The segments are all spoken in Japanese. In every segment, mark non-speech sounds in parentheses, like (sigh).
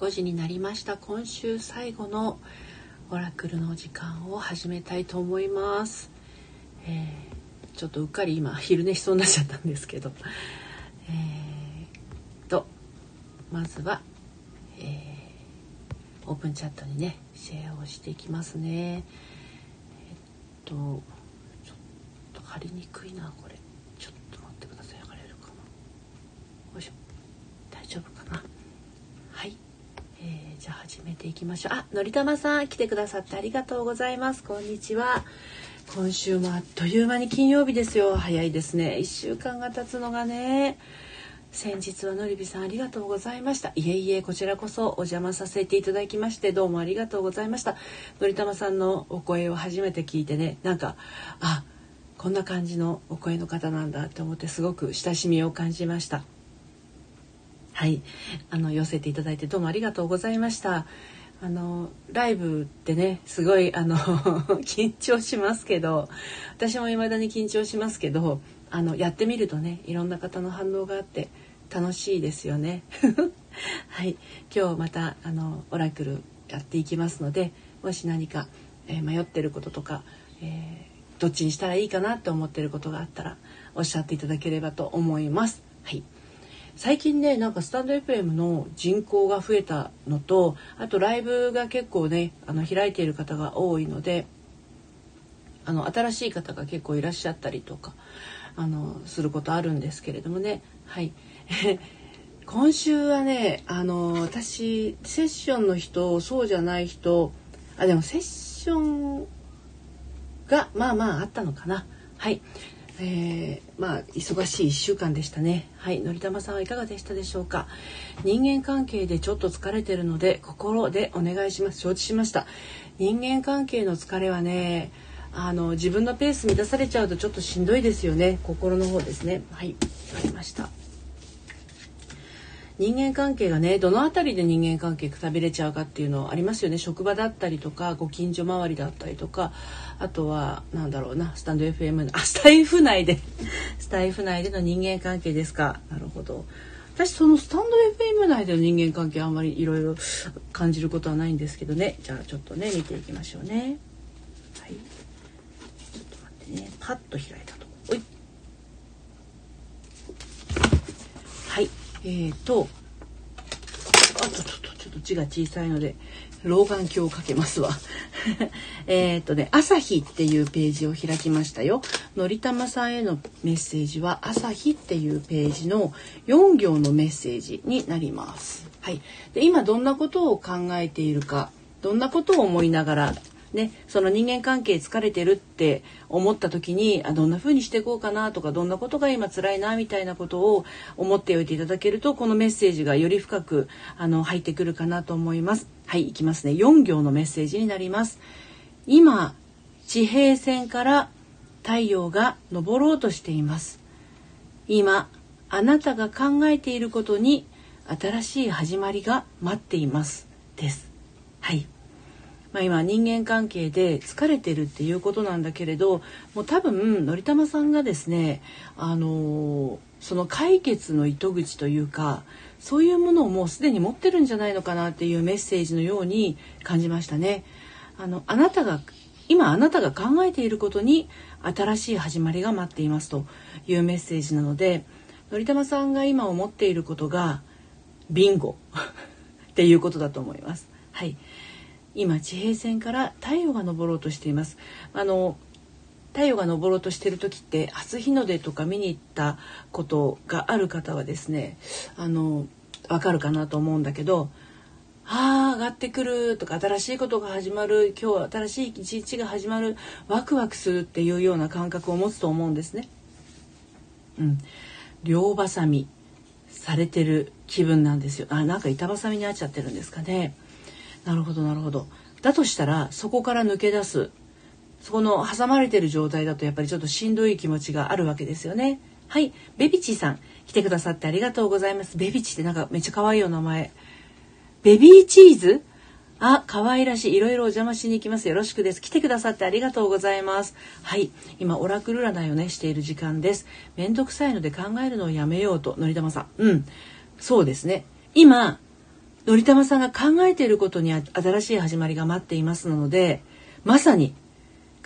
5時になりました。今週最後のオラクルの時間を始めたいと思います、えー、ちょっとうっかり今昼寝しそうになっちゃったんですけど。えー、とまずは、えー、オープンチャットにねシェアをしていきますね。えっとちょっと貼りにくいなこれちょっと待ってください貼れるかなよいしょ大丈夫かなはいえー、じゃあ始めていきましょう。あのりたまさん来てくださってありがとうございます。こんにちは。今週もあっという間に金曜日ですよ。早いですね。1週間が経つのがね。先日はのりびさんありがとうございました。いえいえこちらこそお邪魔させていただきましてどうもありがとうございました。のりたまさんのお声を初めて聞いてねなんかあこんな感じのお声の方なんだって思ってすごく親しみを感じました。はい、あの寄せていただいてどうもありがとうございました。あのライブってねすごいあの (laughs) 緊張しますけど私も未だに緊張しますけどあのやってみるとねいろんな方の反応があって楽しいですよね。(laughs) はい今日またあのオラクルやっていきますのでもし何か、えー、迷ってることとか、えー、どっちにしたらいいかなって思ってることがあったらおっしゃっていただければと思います。はい最近ねなんかスタンド FM の人口が増えたのとあとライブが結構ねあの開いている方が多いのであの新しい方が結構いらっしゃったりとかあのすることあるんですけれどもね。はい。(laughs) 今週はねあの私セッションの人そうじゃない人あでもセッションがまあまああったのかな。はい。えー、まあ忙しい1週間でしたね。はいのりたまさんはいかがでしたでしょうか。人間関係でちょっと疲れてるので心でお願いします。承知しました。人間関係の疲れはねあの自分のペース乱されちゃうとちょっとしんどいですよね。心の方ですね。はいわかりました。人間関係がねどの辺りで人間関係くたびれちゃうかっていうのありますよね。職場だったりとかご近所周りだったりとか。あとはなんだろうなスタンド FM のあスタイフ内で (laughs) スタイフ内での人間関係ですか。なるほど。私そのスタンド FM 内での人間関係あんまりいろいろ感じることはないんですけどね。じゃあちょっとね見ていきましょうね。はい。ちょっと待ってね。パッと開いたとこいはいえーとあとちょっとちょっと字が小さいので老眼鏡をかけますわ。(laughs) えっとね朝日っていうページを開きましたよ。のりたまさんへのメッセージは朝日っていうページの4行のメッセージになります。はい。で今どんなことを考えているかどんなことを思いながらね、その人間関係疲れてるって思った時にあどんな風にしていこうかなとかどんなことが今辛いなみたいなことを思っておいていただけるとこのメッセージがより深くあの入ってくるかなと思います。はい、いきますね。4行のメッセージになります。今、地平線から太陽が昇ろうとしています。今、あなたが考えていることに新しい始まりが待っています。です。はい。まあ、今人間関係で疲れてるっていうことなんだけれどもう多分のりたまさんがですねあのその解決の糸口というかそういうものをもうすでに持ってるんじゃないのかなっていうメッセージのように感じましたね。あのあなたが今あなたが考えていることに新しい始まりが待っていますというメッセージなのでのりたまさんが今思っていることがビンゴ (laughs) っていうことだと思います。はい。今地平線から太陽が昇ろうとしていますあの太陽が昇ろうとしてる時って初日の出とか見に行ったことがある方はですねあのわかるかなと思うんだけどああ上がってくるとか新しいことが始まる今日は新しい一日が始まるワクワクするっていうような感覚を持つと思うんですね。うん、両ばさみされてる気分なんですよ。あなんか板挟みになっちゃってるんですかね。なるほどなるほどだとしたらそこから抜け出すそこの挟まれてる状態だとやっぱりちょっとしんどい気持ちがあるわけですよねはいベビチさん来てくださってありがとうございますベビチってなんかめっちゃ可愛いお名前ベビーチーズ？あ、可愛らしい。いろいろお邪魔しに行きます。よろしくです。来てくださってありがとうございます。はい。今、オラクル占いをね、している時間です。めんどくさいので考えるのをやめようと、のりたまさん。うん。そうですね。今、のりたまさんが考えていることに新しい始まりが待っていますのでまさに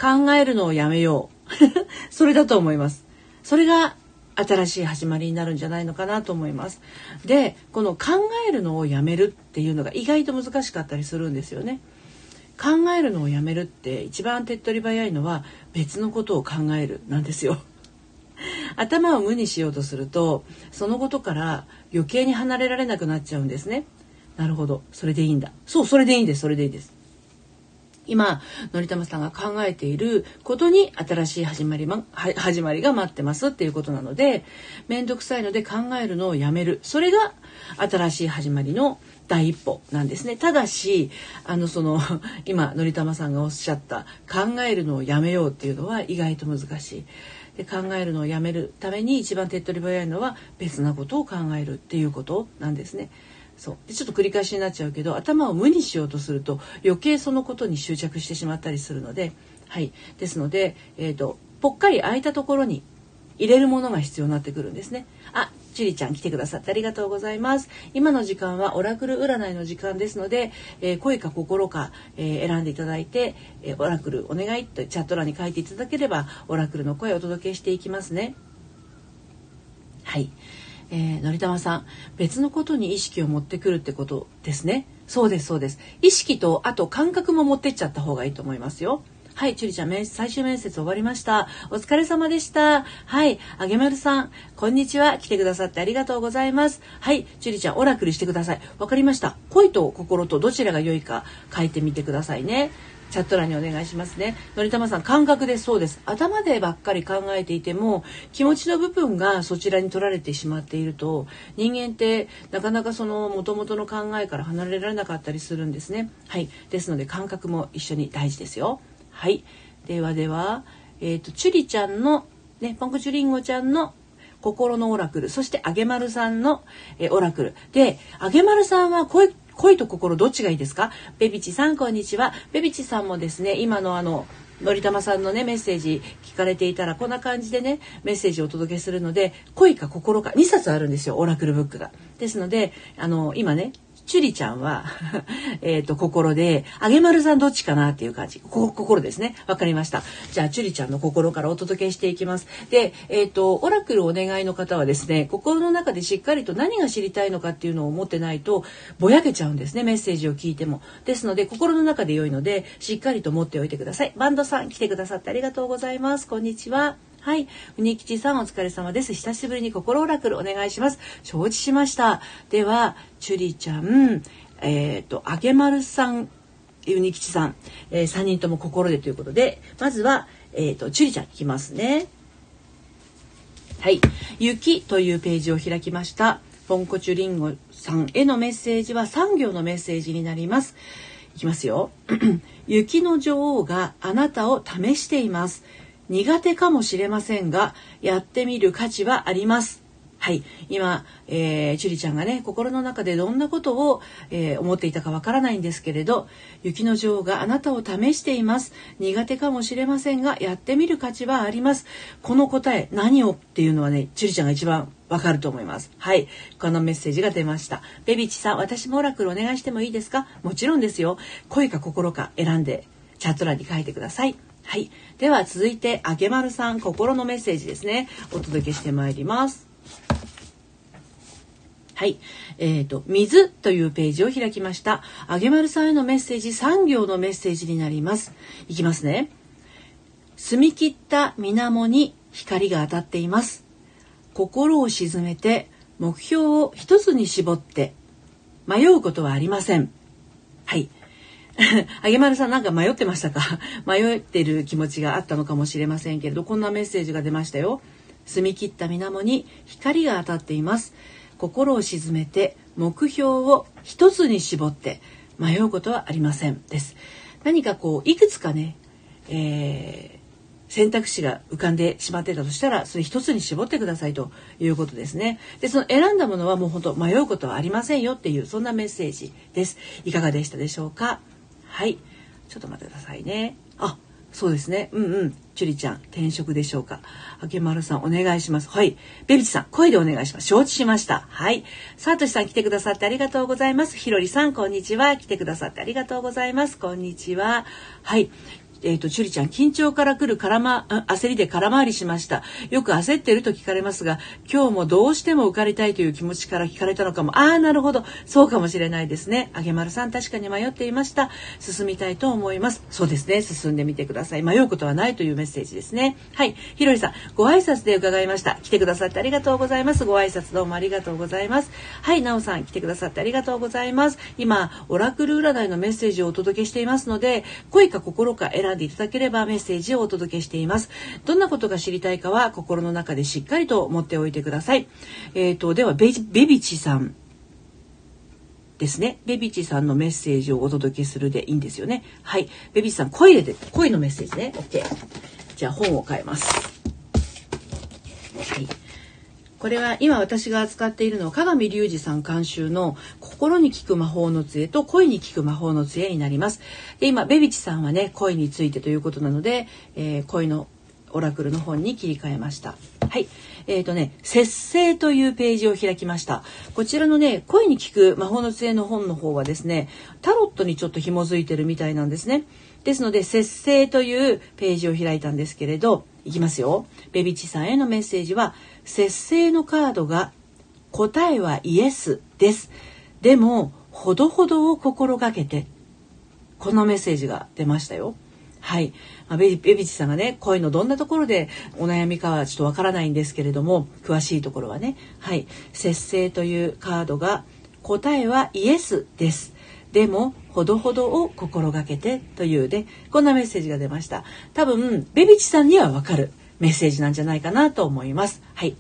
考えるのをやめよう。(laughs) それだと思います。それが新しい始まりになるんじゃないのかなと思います。でこの考えるのをやめるっていうのが意外と難しかったりするんですよね。考えるのをやめるって一番手っ取り早いのは別のことを考えるなんですよ。(laughs) 頭を無にしようとするとそのことから余計に離れられなくなっちゃうんですね。なるほど。それでいいんだ。そうそれでいいんです。それでいいです。今のりたまさんが考えていることに新しい始まり,、ま、始まりが待ってますっていうことなので面倒くさいので考えるのをやめる。それが新しい始まりの第一歩なんですね。ただしあのその (laughs) 今のりたまさんがおっしゃった考えるのをやめようっていうのは意外と難しい。で考えるのをやめるために一番手っ取り早いのは別なことを考えるっていうことなんですね。そうでちょっと繰り返しになっちゃうけど頭を無にしようとすると余計そのことに執着してしまったりするので、はい、ですので、えーと、ぽっかり空いたところに入れるものが必要になってくるんですね。あ、チリちゃん来てくださってありがとうございます。今の時間はオラクル占いの時間ですので、えー、声か心か、えー、選んでいただいて、えー、オラクルお願いとチャット欄に書いていただければオラクルの声をお届けしていきますね。はい。えー、のりたまさん別のことに意識を持ってくるってことですねそうですそうです意識とあと感覚も持ってっちゃった方がいいと思いますよはい、チュリちゃん、最終面接終わりました。お疲れ様でした。はい、あげまるさん、こんにちは。来てくださってありがとうございます。はい、チュリちゃん、オラクルしてください。わかりました。恋と心とどちらが良いか書いてみてくださいね。チャット欄にお願いしますね。のりたまさん、感覚でそうです。頭でばっかり考えていても、気持ちの部分がそちらに取られてしまっていると、人間ってなかなかその元々の考えから離れられなかったりするんですね。はい。ですので、感覚も一緒に大事ですよ。はい。ではでは、えっ、ー、と、チュリちゃんの、ね、ポンコチュリンゴちゃんの心のオラクル、そしてあげまるさんの、えオラクル。で、あげまるさんはこういう恋と心どっちがいいですか？ベビチさんこんにちはベビチさんもですね今のあののりたまさんのねメッセージ聞かれていたらこんな感じでねメッセージをお届けするので恋か心か2冊あるんですよオラクルブックが。ですのであの今ねチュリちゃんは (laughs) えっと、心で、あげまるさんどっちかなっていう感じ。こ心ですね。わかりました。じゃあ、チュリちゃんの心からお届けしていきます。で、えっ、ー、と、オラクルお願いの方はですね、心の中でしっかりと何が知りたいのかっていうのを持ってないと、ぼやけちゃうんですね。メッセージを聞いても。ですので、心の中で良いので、しっかりと持っておいてください。バンドさん来てくださってありがとうございます。こんにちは。はい。うにきちさんお疲れ様です。久しぶりに心オラクルお願いします。承知しました。では、チュリちゃん、えっ、ー、と、あげまるさん、うにきちさん、えー、3人とも心でということで、まずは、えっ、ー、と、チュリちゃんいきますね。はい。雪というページを開きました。ポンコチュリンゴさんへのメッセージは3行のメッセージになります。いきますよ。(clears throat) 雪の女王があなたを試しています。苦手かもしれませんが、やってみる価値はあります。はい。今、えー、チュリちゃんがね、心の中でどんなことを、えー、思っていたかわからないんですけれど、雪の女王があなたを試しています。苦手かもしれませんが、やってみる価値はあります。この答え、何を？っていうのはね、チュリちゃんが一番わかると思います。はい。このメッセージが出ました。ベビチさん、私もオラクルお願いしてもいいですか？もちろんですよ。恋か心か選んで、チャット欄に書いてください。はい。では続いて、あげまるさん、心のメッセージですね。お届けしてまいります。はい。えっ、ー、と、水というページを開きました。あげまるさんへのメッセージ、3行のメッセージになります。いきますね。澄み切った水面に光が当たっています。心を沈めて、目標を一つに絞って、迷うことはありません。あげまるさんなんか迷ってましたか？(laughs) 迷ってる気持ちがあったのかもしれませんけれど、こんなメッセージが出ましたよ。澄み切った水面に光が当たっています。心を沈めて目標を一つに絞って迷うことはありませんです。何かこういくつかね、えー選択肢が浮かんでしまってたとしたらそれ一つに絞ってくださいということですね。でその選んだものはもう本当迷うことはありませんよっていうそんなメッセージです。いかがでしたでしょうか？はい。ちょっと待ってくださいね。あ、そうですね。うんうん。チュリちゃん、転職でしょうか。あけまるさん、お願いします。はい。ベビチさん、声でお願いします。承知しました。はい。さとしさん、来てくださってありがとうございます。ひろりさん、こんにちは。来てくださってありがとうございます。こんにちは。はい。えっ、ー、と、チュリちゃん、緊張から来る空ま、焦りで空回りしました。よく焦ってると聞かれますが、今日もどうしても受かりたいという気持ちから聞かれたのかも。ああ、なるほど。そうかもしれないですね。あげまるさん、確かに迷っていました。進みたいと思います。そうですね。進んでみてください。迷うことはないというメッセージですね。はい。ひろりさん、ご挨拶で伺いました。来てくださってありがとうございます。ご挨拶どうもありがとうございます。はい、なおさん、来てくださってありがとうございます。今、オラクル占いのメッセージをお届けしていますので、声か心か選んでいただければメッセージをお届けしています。どんなことが知りたいかは心の中でしっかりと持っておいてください。えっ、ー、と、ではベ、ベビチさん。ですね。ベビチさんのメッセージをお届けするでいいんですよね。はい。ベビチさん、声で、声のメッセージね。OK。じゃあ本を変えます。はい。これは今私が扱っているのは鏡隆二さん監修の心に効く魔法の杖と声に効く魔法の杖になります。で今ベビチさんはね声についてということなので、えー、声のオラクルの本に切り替えました。はい。えっ、ー、とね、節制というページを開きました。こちらのね、声に聞く魔法の杖の本の方はですね、タロットにちょっと紐づいてるみたいなんですね。ですので、節制というページを開いたんですけれど、いきますよ。ベビチさんへのメッセージは、節制のカードが答えはイエスです。でも、ほどほどを心がけて、このメッセージが出ましたよ。はい。まあ、ベビチさんがね、声のどんなところでお悩みかはちょっとわからないんですけれども、詳しいところはね、はい。節制というカードが答えはイエスです。でも、ほどほどを心がけてというで、こんなメッセージが出ました。多分、ベビチさんにはわかるメッセージなんじゃないかなと思います。はい。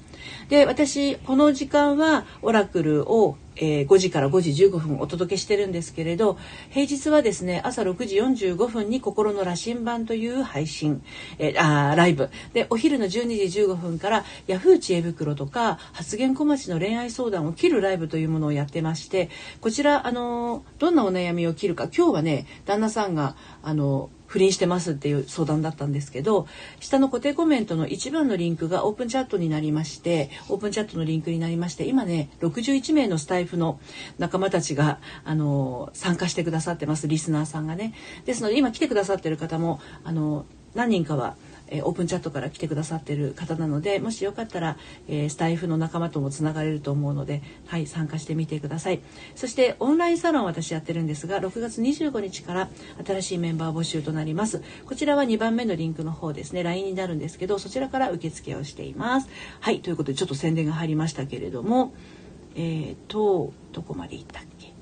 で、私、この時間はオラクルをえー、5時から5時15分お届けしてるんですけれど平日はですね朝6時45分に「心の羅針盤」という配信、えー、あライブでお昼の12時15分から「ヤフー知恵袋」とか「発言小町の恋愛相談を切るライブ」というものをやってましてこちらあのどんなお悩みを切るか今日はね旦那さんがあの不倫してますっていう相談だったんですけど下の固定コメントの一番のリンクがオープンチャットになりましてオープンチャットのリンクになりまして今ね61名のスタイフの仲間たちがあの参加してくださってますリスナーさんがね。ですので今来てくださってる方もあの何人かはえ、オープンチャットから来てくださってる方なのでもしよかったら、えー、スタイフの仲間ともつながれると思うので、はい、参加してみてくださいそしてオンラインサロン私やってるんですが6月25日から新しいメンバー募集となりますこちらは2番目のリンクの方ですね LINE になるんですけどそちらから受付をしていますはいということでちょっと宣伝が入りましたけれどもえーとどこまで行ったっけ？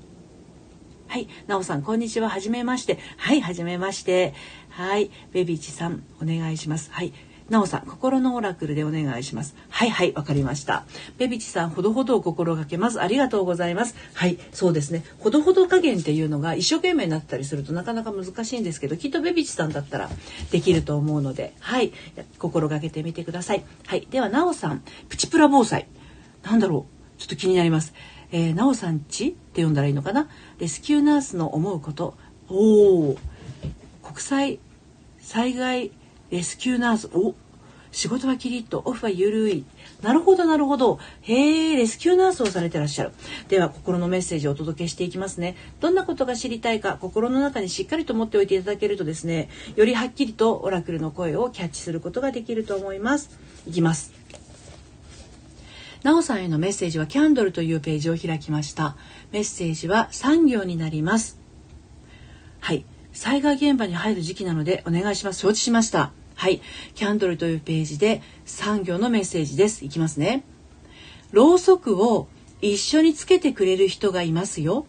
はい。なおさん、こんにちは。はじめまして。はい、はじめまして。はい。ベビーチさん、お願いします。はい。なおさん、心のオラクルでお願いします。はいはい、わかりました。ベビチさん、ほどほどを心がけます。ありがとうございます。はい、そうですね。ほどほど加減っていうのが一生懸命になったりするとなかなか難しいんですけど、きっとベビチさんだったらできると思うので、はい、心がけてみてください。はい、では、なおさん、プチプラ防災。なんだろうちょっと気になります。えー、なおさんちって呼んだらいいのかな？レスキューナースの思うこと。おお国際災害レスキューナースお仕事はキリッと。オフはゆるい。なるほどなるほど。へえレスキューナースをされてらっしゃる。では心のメッセージをお届けしていきますね。どんなことが知りたいか心の中にしっかりと持っておいていただけるとですねよりはっきりとオラクルの声をキャッチすることができると思います。いきます。なおさんへのメッセージはキャンドルというページを開きました。メッセージは3行になります。災害現場に入る時期なのでお願いします。承知しました。はい。キャンドルというページで産業のメッセージです。いきますね。ろうそくを一緒につけてくれる人がいますよ。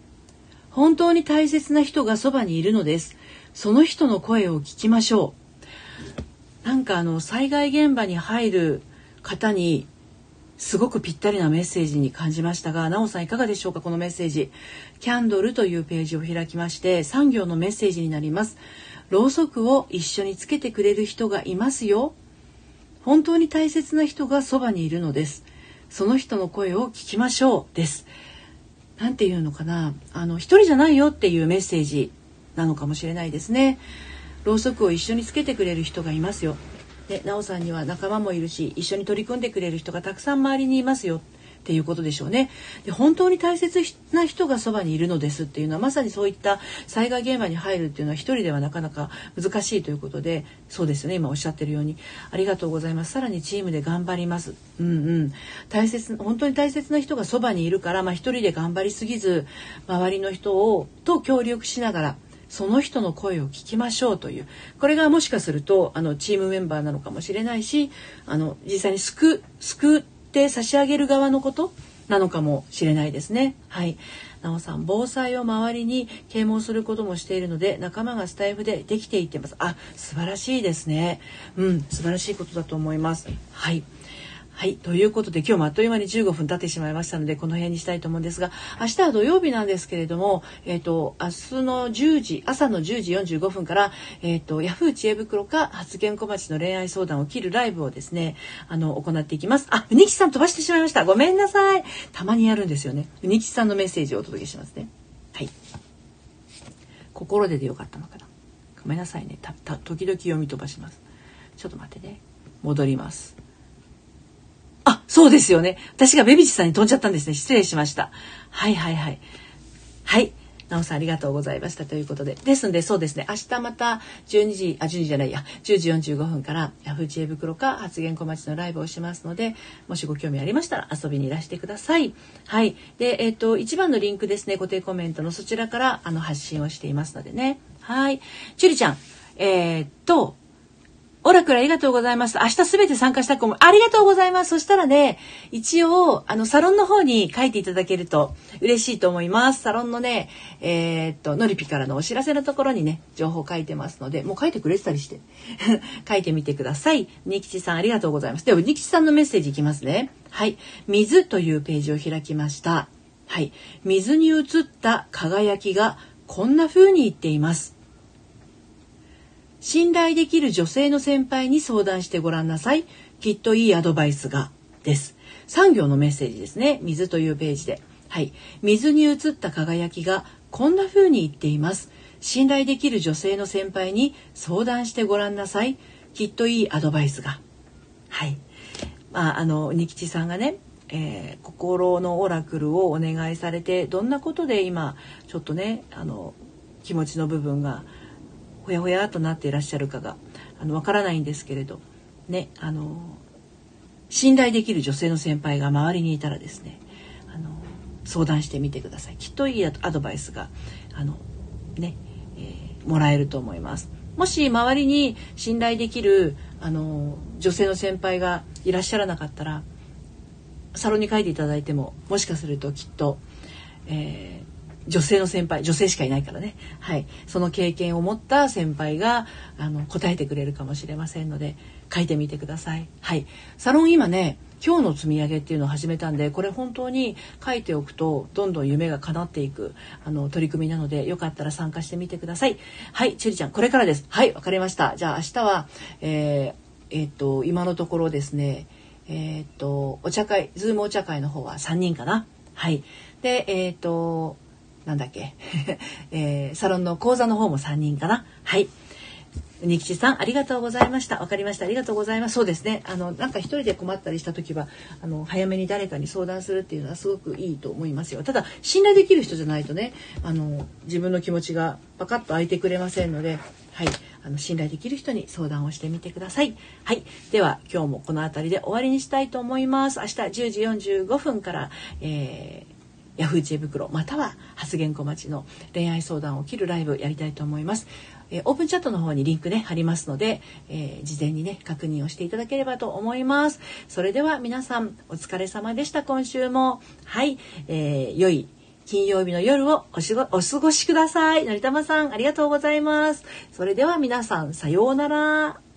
本当に大切な人がそばにいるのです。その人の声を聞きましょう。なんかあの災害現場に入る方にすごくぴったりなメッセージに感じましたが、なおさんいかがでしょうかこのメッセージ。キャンドルというページを開きまして、産業のメッセージになります。ろうそくを一緒につけてくれる人がいますよ。本当に大切な人がそばにいるのです。その人の声を聞きましょう。です。なんていうのかな。あの、一人じゃないよっていうメッセージなのかもしれないですね。ろうそくを一緒につけてくれる人がいますよ。で、なおさんには仲間もいるし、一緒に取り組んでくれる人がたくさん周りにいますよ。っていうことでしょうね。で本当に大切な人がそばにいるのですっていうのはまさにそういった災害現場に入るっていうのは一人ではなかなか難しいということでそうですね今おっしゃってるようにありがとうございますさらにチームで頑張りますうんうん大切本当に大切な人がそばにいるからまあ一人で頑張りすぎず周りの人をと協力しながらその人の声を聞きましょうというこれがもしかするとあのチームメンバーなのかもしれないしあの実際に救救って差し上げる側のことなのかもしれないですね。はい。なおさん、防災を周りに啓蒙することもしているので、仲間がスタイフでできていってます。あ、素晴らしいですね。うん、素晴らしいことだと思います。はい。はい。ということで、今日もあっという間に15分経ってしまいましたので、この辺にしたいと思うんですが、明日は土曜日なんですけれども、えっ、ー、と、明日の10時、朝の10時45分から、えっ、ー、と、ヤフー知恵袋か発言小町の恋愛相談を切るライブをですね、あの、行っていきます。あ、うにきさん飛ばしてしまいました。ごめんなさい。たまにやるんですよね。うにきさんのメッセージをお届けしますね。はい。心ででよかったのかな。ごめんなさいね。た、た、時々読み飛ばします。ちょっと待ってね。戻ります。あ、そうですよね。私がベビチさんに飛んじゃったんですね。失礼しました。はいはいはい。はい。なおさんありがとうございましたということで。ですんで、そうですね。明日また12時、あ、12時じゃないや、10時45分からヤフー知恵袋か発言小町のライブをしますので、もしご興味ありましたら遊びにいらしてください。はい。で、えっ、ー、と、一番のリンクですね、固定コメントのそちらからあの発信をしていますのでね。はい。ちゅりちゃん、えー、っと、オラクルありがとうございます。明日すべて参加したく思う。ありがとうございます。そしたらね、一応、あの、サロンの方に書いていただけると嬉しいと思います。サロンのね、えー、っと、のりぴからのお知らせのところにね、情報書いてますので、もう書いてくれてたりして、(laughs) 書いてみてください。ニキチさんありがとうございます。では、ニキチさんのメッセージいきますね。はい。水というページを開きました。はい。水に映った輝きがこんな風に言っています。信頼できる女性の先輩に相談してごらんなさい。きっといいアドバイスが。です。産業のメッセージですね。水というページで。はい。水に映った輝きがこんな風に言っています。信頼できる女性の先輩に相談してごらんなさい。きっといいアドバイスが。はい。まあ、あの、ニキチさんがね、えー、心のオラクルをお願いされて、どんなことで今、ちょっとね、あの、気持ちの部分がほやほやとなっていらっしゃるかがあのわからないんですけれどねあの信頼できる女性の先輩が周りにいたらですねあの相談してみてください。きっといいアドバイスがあのね、えー、もらえると思います。もし周りに信頼できるあの女性の先輩がいらっしゃらなかったらサロンに書いていただいてももしかするときっと、えー女性の先輩女性しかいないからね。はい。その経験を持った先輩があの答えてくれるかもしれませんので書いてみてください。はい。サロン今ね今日の積み上げっていうのを始めたんでこれ本当に書いておくとどんどん夢が叶っていくあの取り組みなのでよかったら参加してみてください。はい。ちゅりちゃんこれからです。はい。わかりました。じゃあ明日はえー、えー、っと今のところですねえー、っとお茶会ズームお茶会の方は3人かな。はい。でえっとなんだっけ、(laughs) えー、サロンの講座の方も3人かな？はい。ニキチさん、ありがとうございました。わかりました。ありがとうございます。そうですね。あの、なんか一人で困ったりした時は、あの、早めに誰かに相談するっていうのはすごくいいと思いますよ。ただ、信頼できる人じゃないとね、あの、自分の気持ちがパカッと開いてくれませんので、はい。あの、信頼できる人に相談をしてみてください。はい。では、今日もこの辺りで終わりにしたいと思います。明日10時45分から、えーヤフー知恵袋または発言小町の恋愛相談を切るライブやりたいと思います。えー、オープンチャットの方にリンクね貼りますので、えー、事前にね確認をしていただければと思います。それでは皆さんお疲れ様でした今週もはい、えー、良い金曜日の夜をおしごお過ごしください。のりたまさんありがとうございます。それでは皆さんさようなら。